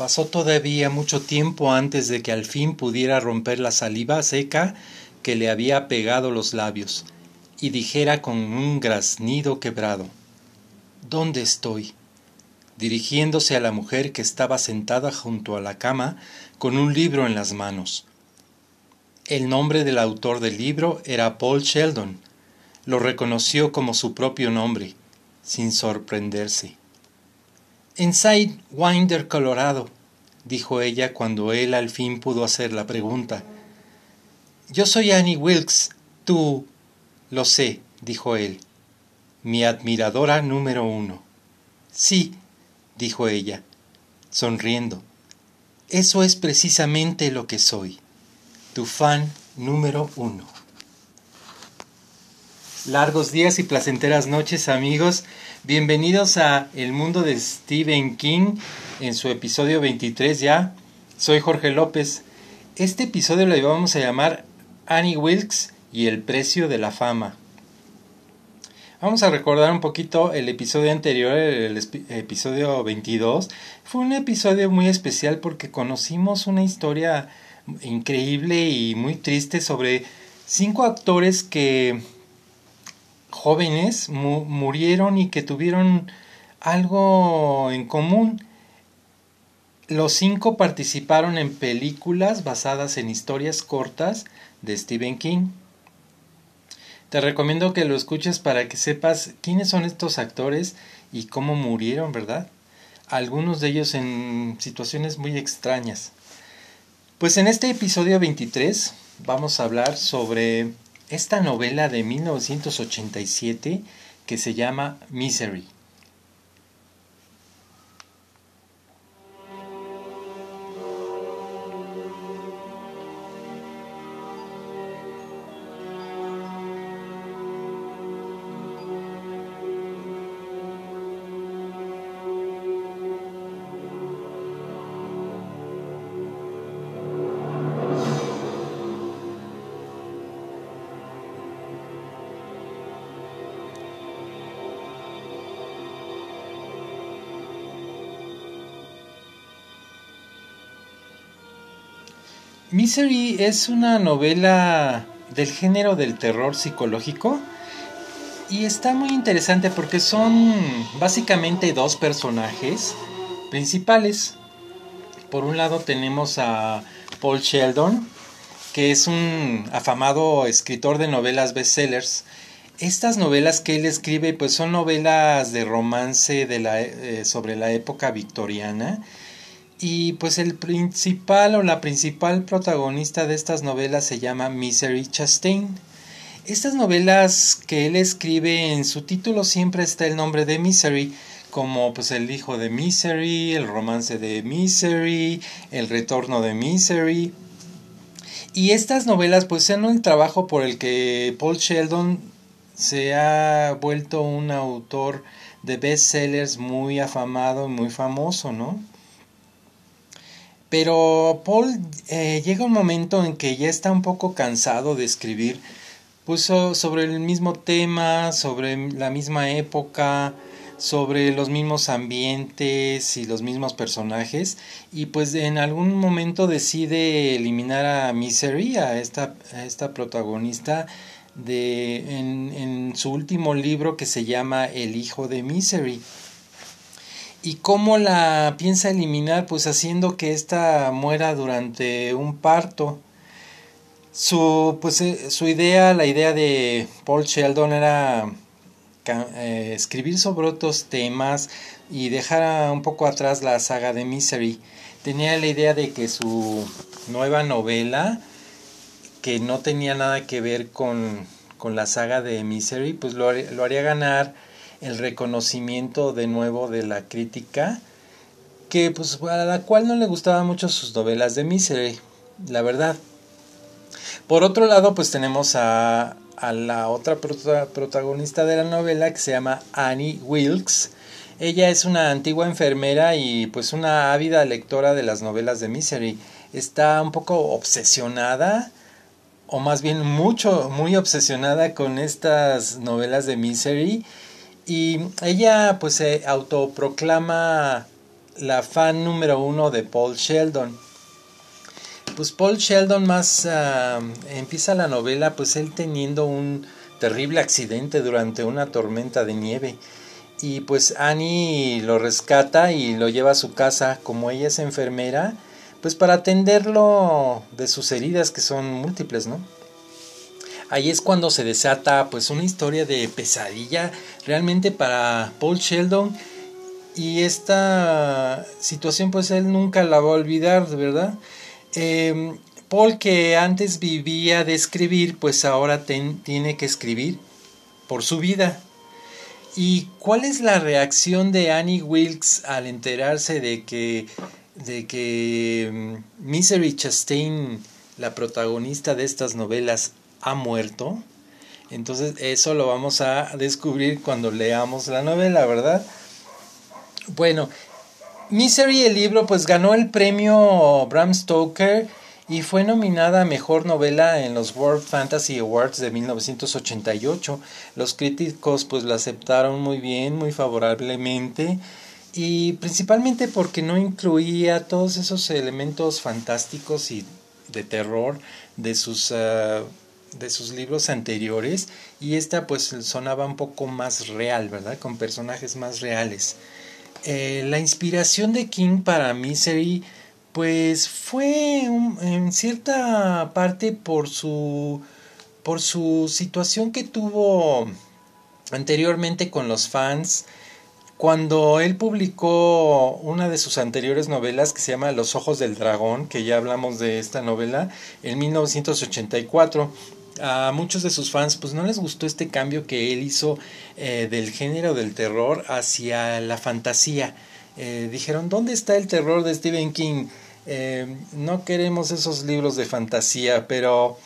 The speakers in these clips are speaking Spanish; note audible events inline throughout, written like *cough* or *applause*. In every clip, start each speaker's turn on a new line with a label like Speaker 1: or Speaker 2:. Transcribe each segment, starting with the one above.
Speaker 1: Pasó todavía mucho tiempo antes de que al fin pudiera romper la saliva seca que le había pegado los labios, y dijera con un graznido quebrado ¿Dónde estoy? dirigiéndose a la mujer que estaba sentada junto a la cama con un libro en las manos. El nombre del autor del libro era Paul Sheldon. Lo reconoció como su propio nombre, sin sorprenderse. En Sidewinder, Colorado, dijo ella cuando él al fin pudo hacer la pregunta. Yo soy Annie Wilkes. Tú. Lo sé, dijo él. Mi admiradora número uno. Sí, dijo ella, sonriendo. Eso es precisamente lo que soy. Tu fan número uno. Largos días y placenteras noches amigos. Bienvenidos a El Mundo de Stephen King en su episodio 23 ya. Soy Jorge López. Este episodio lo vamos a llamar Annie Wilkes y el precio de la fama. Vamos a recordar un poquito el episodio anterior, el episodio 22. Fue un episodio muy especial porque conocimos una historia increíble y muy triste sobre cinco actores que jóvenes murieron y que tuvieron algo en común. Los cinco participaron en películas basadas en historias cortas de Stephen King. Te recomiendo que lo escuches para que sepas quiénes son estos actores y cómo murieron, ¿verdad? Algunos de ellos en situaciones muy extrañas. Pues en este episodio 23 vamos a hablar sobre esta novela de 1987 que se llama Misery. Misery es una novela del género del terror psicológico y está muy interesante porque son básicamente dos personajes principales. Por un lado tenemos a Paul Sheldon, que es un afamado escritor de novelas bestsellers. Estas novelas que él escribe pues son novelas de romance eh, sobre la época victoriana y pues el principal o la principal protagonista de estas novelas se llama Misery Chastain. Estas novelas que él escribe en su título siempre está el nombre de Misery, como pues el hijo de Misery, el romance de Misery, el retorno de Misery. Y estas novelas pues son un trabajo por el que Paul Sheldon se ha vuelto un autor de bestsellers muy afamado y muy famoso, ¿no? Pero Paul eh, llega un momento en que ya está un poco cansado de escribir pues, sobre el mismo tema, sobre la misma época, sobre los mismos ambientes y los mismos personajes y pues en algún momento decide eliminar a Misery, a esta, esta protagonista de, en su último libro que se llama El hijo de Misery. ¿Y cómo la piensa eliminar? Pues haciendo que ésta muera durante un parto. Su, pues, eh, su idea, la idea de Paul Sheldon era eh, escribir sobre otros temas y dejar un poco atrás la saga de Misery. Tenía la idea de que su nueva novela, que no tenía nada que ver con, con la saga de Misery, pues lo, lo haría ganar el reconocimiento de nuevo de la crítica, que pues a la cual no le gustaban mucho sus novelas de Misery, la verdad. Por otro lado, pues tenemos a, a la otra protagonista de la novela que se llama Annie Wilkes. Ella es una antigua enfermera y pues una ávida lectora de las novelas de Misery. Está un poco obsesionada o más bien mucho, muy obsesionada con estas novelas de Misery y ella pues se autoproclama la fan número uno de Paul Sheldon. Pues Paul Sheldon más ah, empieza la novela pues él teniendo un terrible accidente durante una tormenta de nieve y pues Annie lo rescata y lo lleva a su casa como ella es enfermera pues para atenderlo de sus heridas que son múltiples, ¿no? Ahí es cuando se desata pues una historia de pesadilla realmente para Paul Sheldon y esta situación pues él nunca la va a olvidar, ¿verdad? Eh, Paul que antes vivía de escribir pues ahora tiene que escribir por su vida. ¿Y cuál es la reacción de Annie Wilkes al enterarse de que de que mm, Misery Chastain, la protagonista de estas novelas, ha muerto. Entonces eso lo vamos a descubrir cuando leamos la novela, ¿verdad? Bueno, Misery, el libro, pues ganó el premio Bram Stoker y fue nominada a Mejor Novela en los World Fantasy Awards de 1988. Los críticos pues la aceptaron muy bien, muy favorablemente y principalmente porque no incluía todos esos elementos fantásticos y de terror de sus ah, de sus libros anteriores y esta pues sonaba un poco más real, ¿verdad? Con personajes más reales. Eh, la inspiración de King para Misery pues fue en cierta parte por su por su situación que tuvo anteriormente con los fans cuando él publicó una de sus anteriores novelas que se llama Los Ojos del Dragón, que ya hablamos de esta novela, en 1984, a muchos de sus fans pues no les gustó este cambio que él hizo eh, del género del terror hacia la fantasía. Eh, dijeron, ¿dónde está el terror de Stephen King? Eh, no queremos esos libros de fantasía, pero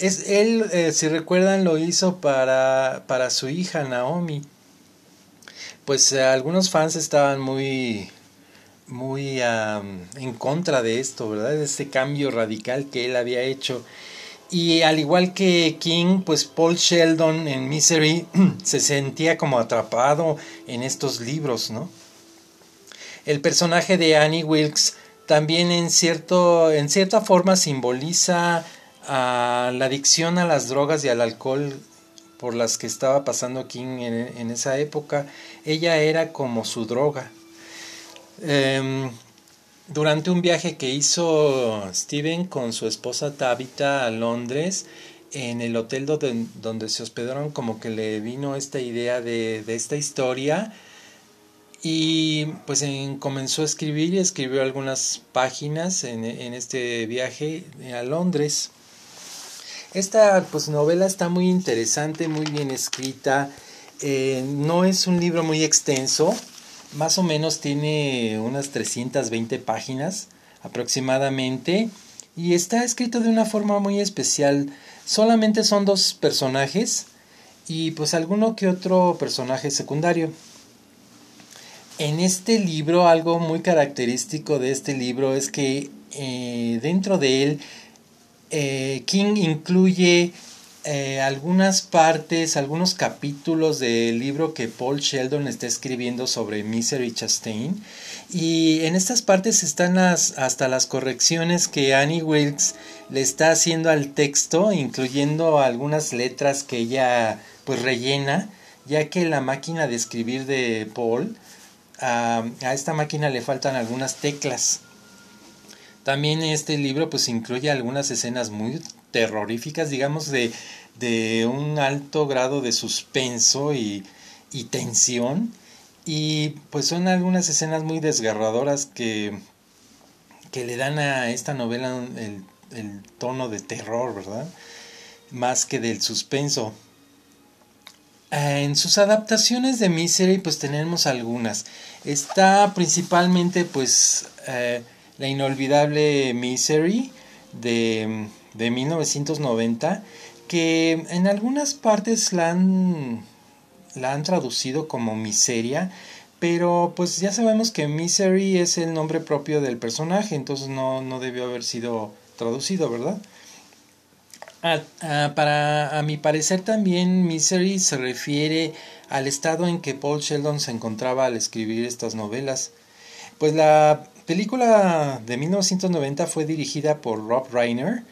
Speaker 1: es, él, eh, si recuerdan, lo hizo para, para su hija Naomi. Pues eh, algunos fans estaban muy, muy en contra de esto, ¿verdad? De este cambio radical que él había hecho. Y al igual que King, pues Paul Sheldon en Misery *clears throat* se sentía como atrapado en estos libros, ¿no? El personaje de Annie Wilkes también en, cierto, en cierta forma simboliza a la adicción a las drogas y al alcohol por las que estaba pasando King en, esa época, ella era como su droga. Em, durante un viaje que hizo Steven con su esposa Tabitha a Londres, en el hotel donde, donde se hospedaron, como que le vino esta idea de, de esta historia y pues comenzó a escribir y escribió algunas páginas en, en este viaje a Londres. Esta pues, novela está muy interesante, muy bien escrita. Eh, no es un libro muy extenso, más o menos tiene unas 320 páginas aproximadamente y está escrito de una forma muy especial. Solamente son dos personajes y pues alguno que otro personaje secundario. En este libro algo muy característico de este libro es que eh, dentro de él eh, King incluye eh, algunas partes, algunos capítulos del libro que Paul Sheldon está escribiendo sobre Misery Chastain. Y en estas partes están hasta las correcciones que Annie Wilkes le está haciendo al texto, incluyendo algunas letras que ella pues rellena, ya que la máquina de escribir de Paul, a esta máquina le faltan algunas teclas. También este libro pues incluye algunas escenas muy terroríficas, digamos, de, de un alto grado de suspenso y, y, tensión. Y pues son algunas escenas muy desgarradoras que, que le dan a esta novela el, el tono de terror, ¿verdad? Más que del suspenso. En sus adaptaciones de Misery pues tenemos algunas. Está principalmente pues... Eh, la inolvidable Misery de, de 1990, que en algunas partes la han, la han traducido como miseria, pero pues ya sabemos que Misery es el nombre propio del personaje, entonces no, no debió haber sido traducido, ¿verdad? para a mi parecer también Misery se refiere al estado en que Paul Sheldon se encontraba al escribir estas novelas. Pues la película de 1990 fue dirigida por Rob Reiner,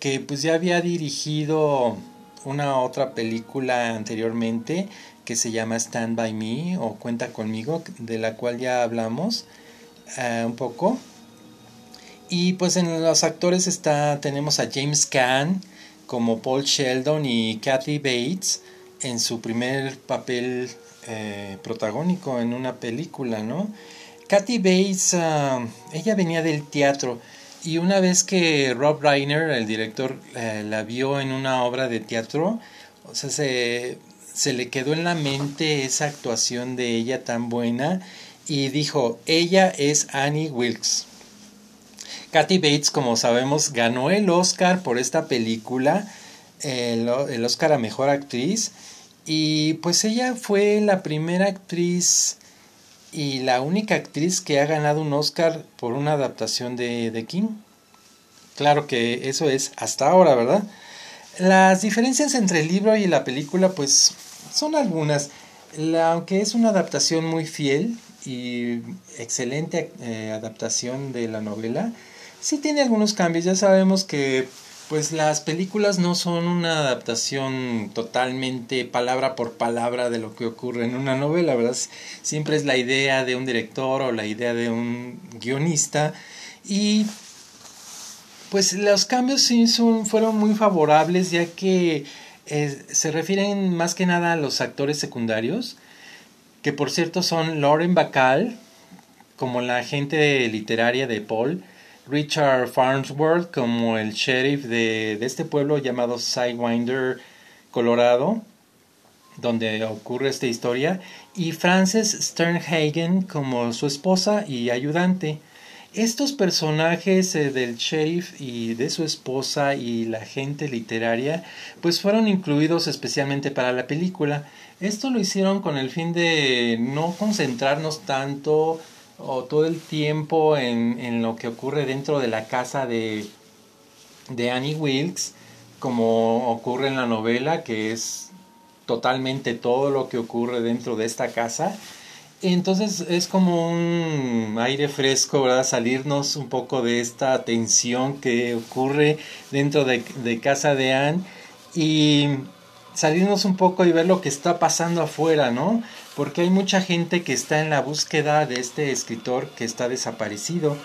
Speaker 1: que pues ya había dirigido una otra película anteriormente que se llama Stand By Me o Cuenta conmigo, de la cual ya hablamos eh, un poco. Y pues en los actores está, tenemos a James Caan como Paul Sheldon y Kathy Bates en su primer papel eh, protagónico en una película, ¿no? Kathy Bates, ah, ella venía del teatro y una vez que Rob Reiner, el director, eh, la vio en una obra de teatro, o sea, se, se le quedó en la mente esa actuación de ella tan buena y dijo, ella es Annie Wilkes. Kathy Bates, como sabemos, ganó el Oscar por esta película, el, el Oscar a Mejor Actriz, y pues ella fue la primera actriz y la única actriz que ha ganado un Oscar por una adaptación de, de King. Claro que eso es hasta ahora, ¿verdad? Las diferencias entre el libro y la película pues son algunas. aunque es una adaptación muy fiel y excelente eh, adaptación de la novela, sí tiene algunos cambios. Ya sabemos que pues las películas no son una adaptación totalmente palabra por palabra de lo que ocurre en una novela, ¿verdad? Siempre es la idea de un director o la idea de un guionista y pues los cambios sí son, fueron muy favorables ya que eh, se refieren más que nada a los actores secundarios, que por cierto son Lauren Bacall, como la agente literaria de Paul, Richard Farnsworth como el sheriff de, este pueblo llamado Sidewinder, Colorado, donde ocurre esta historia, y Frances Sternhagen como su esposa y ayudante. Estos personajes eh, del sheriff y de su esposa y la gente literaria pues fueron incluidos especialmente para la película. Esto lo hicieron con el fin de no concentrarnos tanto o todo el tiempo en, en lo que ocurre dentro de la casa de, de Annie Wilkes, como ocurre en la novela, que es totalmente todo lo que ocurre dentro de esta casa. Entonces es como un aire fresco, ¿verdad? Salirnos un poco de esta tensión que ocurre dentro de, de casa de Anne y salirnos un poco y ver lo que está pasando afuera, ¿no? Porque hay mucha gente que está en la búsqueda de este escritor que está desaparecido.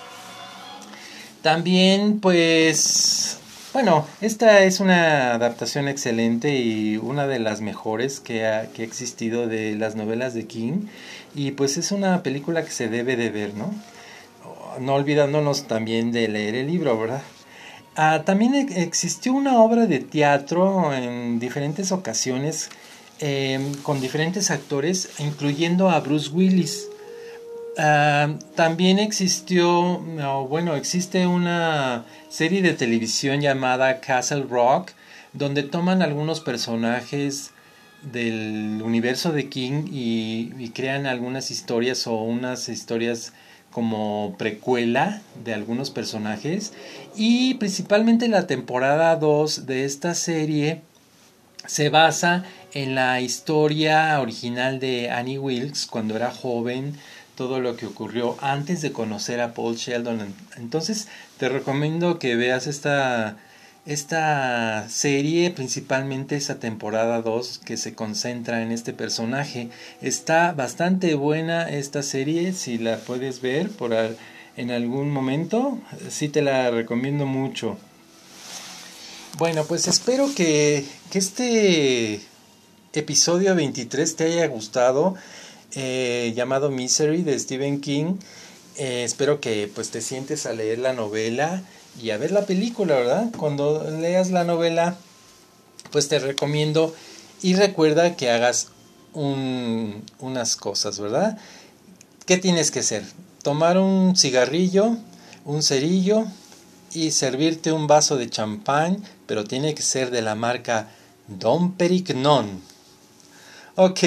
Speaker 1: También, pues, bueno, esta es una adaptación excelente y una de las mejores que ha, existido de las novelas de King. Y pues es una película que se debe de ver, ¿no? No olvidándonos también de leer el libro, ¿verdad? Ah, también existió una obra de teatro en diferentes ocasiones Em, con diferentes actores, incluyendo a Bruce Willis. también existió, bueno, existe una serie de televisión llamada Castle Rock, donde toman algunos personajes del universo de King y, crean algunas historias o unas historias como precuela de algunos personajes y principalmente la temporada 2 de esta serie se basa en la historia original de Annie Wilkes cuando era joven, todo lo que ocurrió antes de conocer a Paul Sheldon. Entonces te recomiendo que veas esta, esta serie, principalmente esa temporada 2 que se concentra en este personaje. Está bastante buena esta serie, si la puedes ver por en algún momento, sí te la recomiendo mucho. Bueno, pues espero que, este episodio 23 te haya gustado, eh, llamado Misery de Stephen King. Eh, espero que pues te sientes a leer la novela y a ver la película, ¿verdad? Cuando leas la novela, pues te recomiendo y recuerda que hagas unas cosas, ¿verdad? ¿Qué tienes que hacer? Tomar un cigarrillo, un cerillo, y servirte un vaso de champán, pero tiene que ser de la marca Don Perignon. Ok,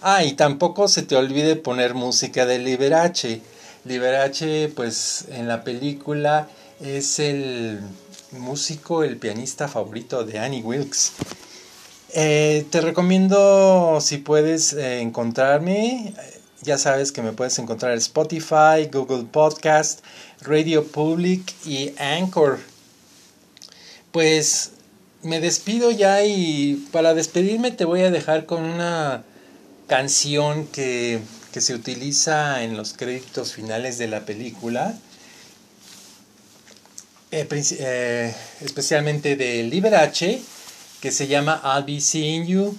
Speaker 1: ah, y tampoco se te olvide poner música de Liberace. Liberace, pues en la película es el músico, el pianista favorito de Annie Wilkes. Eh, te recomiendo si puedes eh, encontrarme, ya sabes que me puedes encontrar en Spotify, Google Podcast, Radio Public y Anchor. Pues me despido ya y para despedirme te voy a dejar con una canción que, que se utiliza en los créditos finales de la película. Eh, especialmente de Liberace que se llama I'll Be Seeing You.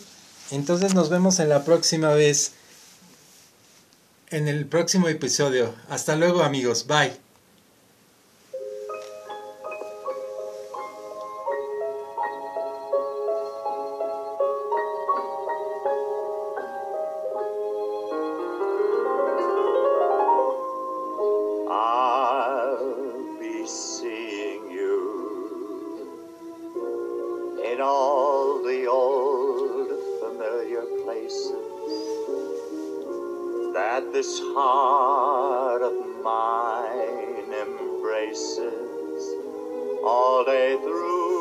Speaker 1: Entonces nos vemos en la próxima vez, en el próximo episodio. Hasta luego amigos, bye.
Speaker 2: This heart of mine embraces all day through.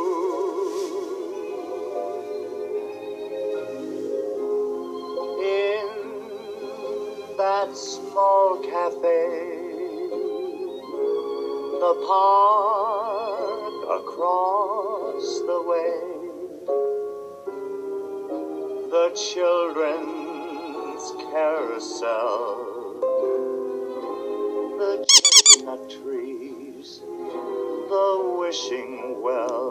Speaker 2: In that small cafe, the park across the way, the children's carousel the chestnut trees, the wishing well.